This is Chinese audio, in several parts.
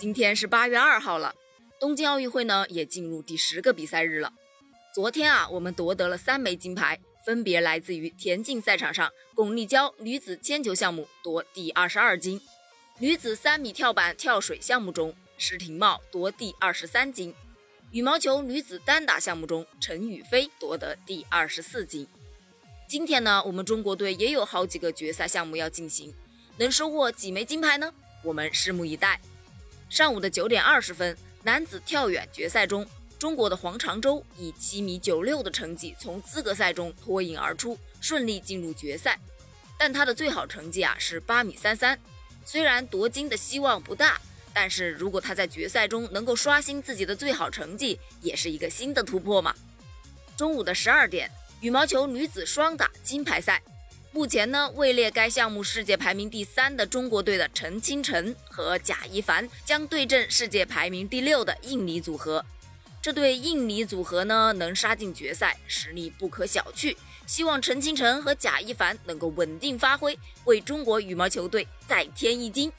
今天是八月二号了，东京奥运会呢也进入第十个比赛日了。昨天啊，我们夺得了三枚金牌，分别来自于田径赛场上，巩立姣女子铅球项目夺第二十二金，女子三米跳板跳水项目中，施廷懋夺第二十三金，羽毛球女子单打项目中，陈雨菲夺得第二十四金。今天呢，我们中国队也有好几个决赛项目要进行，能收获几枚金牌呢？我们拭目以待。上午的九点二十分，男子跳远决赛中，中国的黄长洲以七米九六的成绩从资格赛中脱颖而出，顺利进入决赛。但他的最好成绩啊是八米三三，虽然夺金的希望不大，但是如果他在决赛中能够刷新自己的最好成绩，也是一个新的突破嘛。中午的十二点，羽毛球女子双打金牌赛。目前呢，位列该项目世界排名第三的中国队的陈清晨和贾一凡将对阵世界排名第六的印尼组合。这对印尼组合呢，能杀进决赛，实力不可小觑。希望陈清晨和贾一凡能够稳定发挥，为中国羽毛球队再添一金。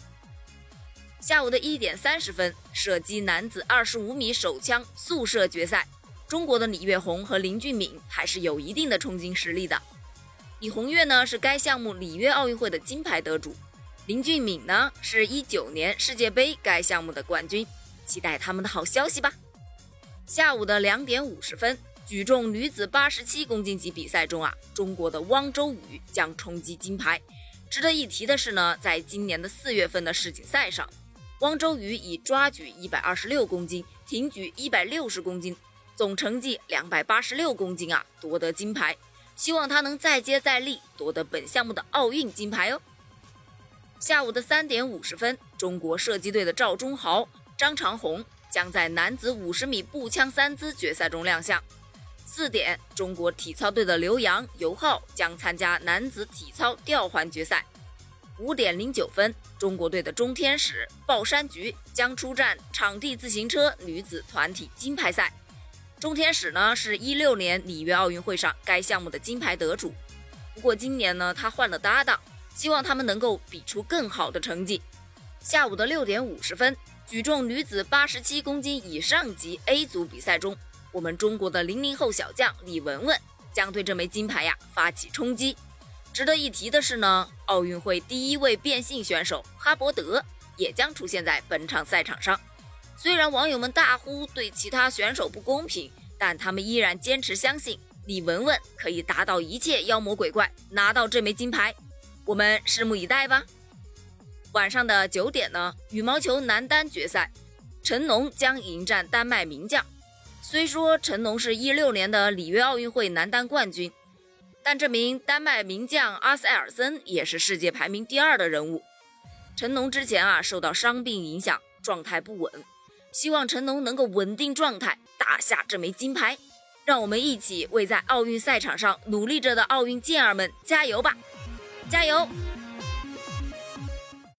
下午的一点三十分，射击男子二十五米手枪速射决赛，中国的李月宏和林俊敏还是有一定的冲金实力的。李红月呢是该项目里约奥运会的金牌得主，林俊敏呢是一九年世界杯该项目的冠军，期待他们的好消息吧。下午的两点五十分，举重女子八十七公斤级比赛中啊，中国的汪周雨将冲击金牌。值得一提的是呢，在今年的四月份的世锦赛上，汪周雨以抓举一百二十六公斤、挺举一百六十公斤，总成绩两百八十六公斤啊，夺得金牌。希望他能再接再厉，夺得本项目的奥运金牌哦。下午的三点五十分，中国射击队的赵忠豪、张长虹将在男子五十米步枪三姿决赛中亮相。四点，中国体操队的刘洋、尤浩将参加男子体操吊环决赛。五点零九分，中国队的钟天使、鲍山菊将出战场地自行车女子团体金牌赛。钟天使呢，是一六年里约奥运会上该项目的金牌得主。不过今年呢，他换了搭档，希望他们能够比出更好的成绩。下午的六点五十分，举重女子八十七公斤以上级 A 组比赛中，我们中国的零零后小将李雯雯将对这枚金牌呀发起冲击。值得一提的是呢，奥运会第一位变性选手哈伯德也将出现在本场赛场上。虽然网友们大呼对其他选手不公平，但他们依然坚持相信李雯雯可以打倒一切妖魔鬼怪，拿到这枚金牌。我们拭目以待吧。晚上的九点呢，羽毛球男单决赛，陈龙将迎战丹麦名将。虽说陈龙是一六年的里约奥运会男单冠军，但这名丹麦名将阿塞尔森也是世界排名第二的人物。陈龙之前啊受到伤病影响，状态不稳。希望成龙能够稳定状态，打下这枚金牌。让我们一起为在奥运赛场上努力着的奥运健儿们加油吧！加油！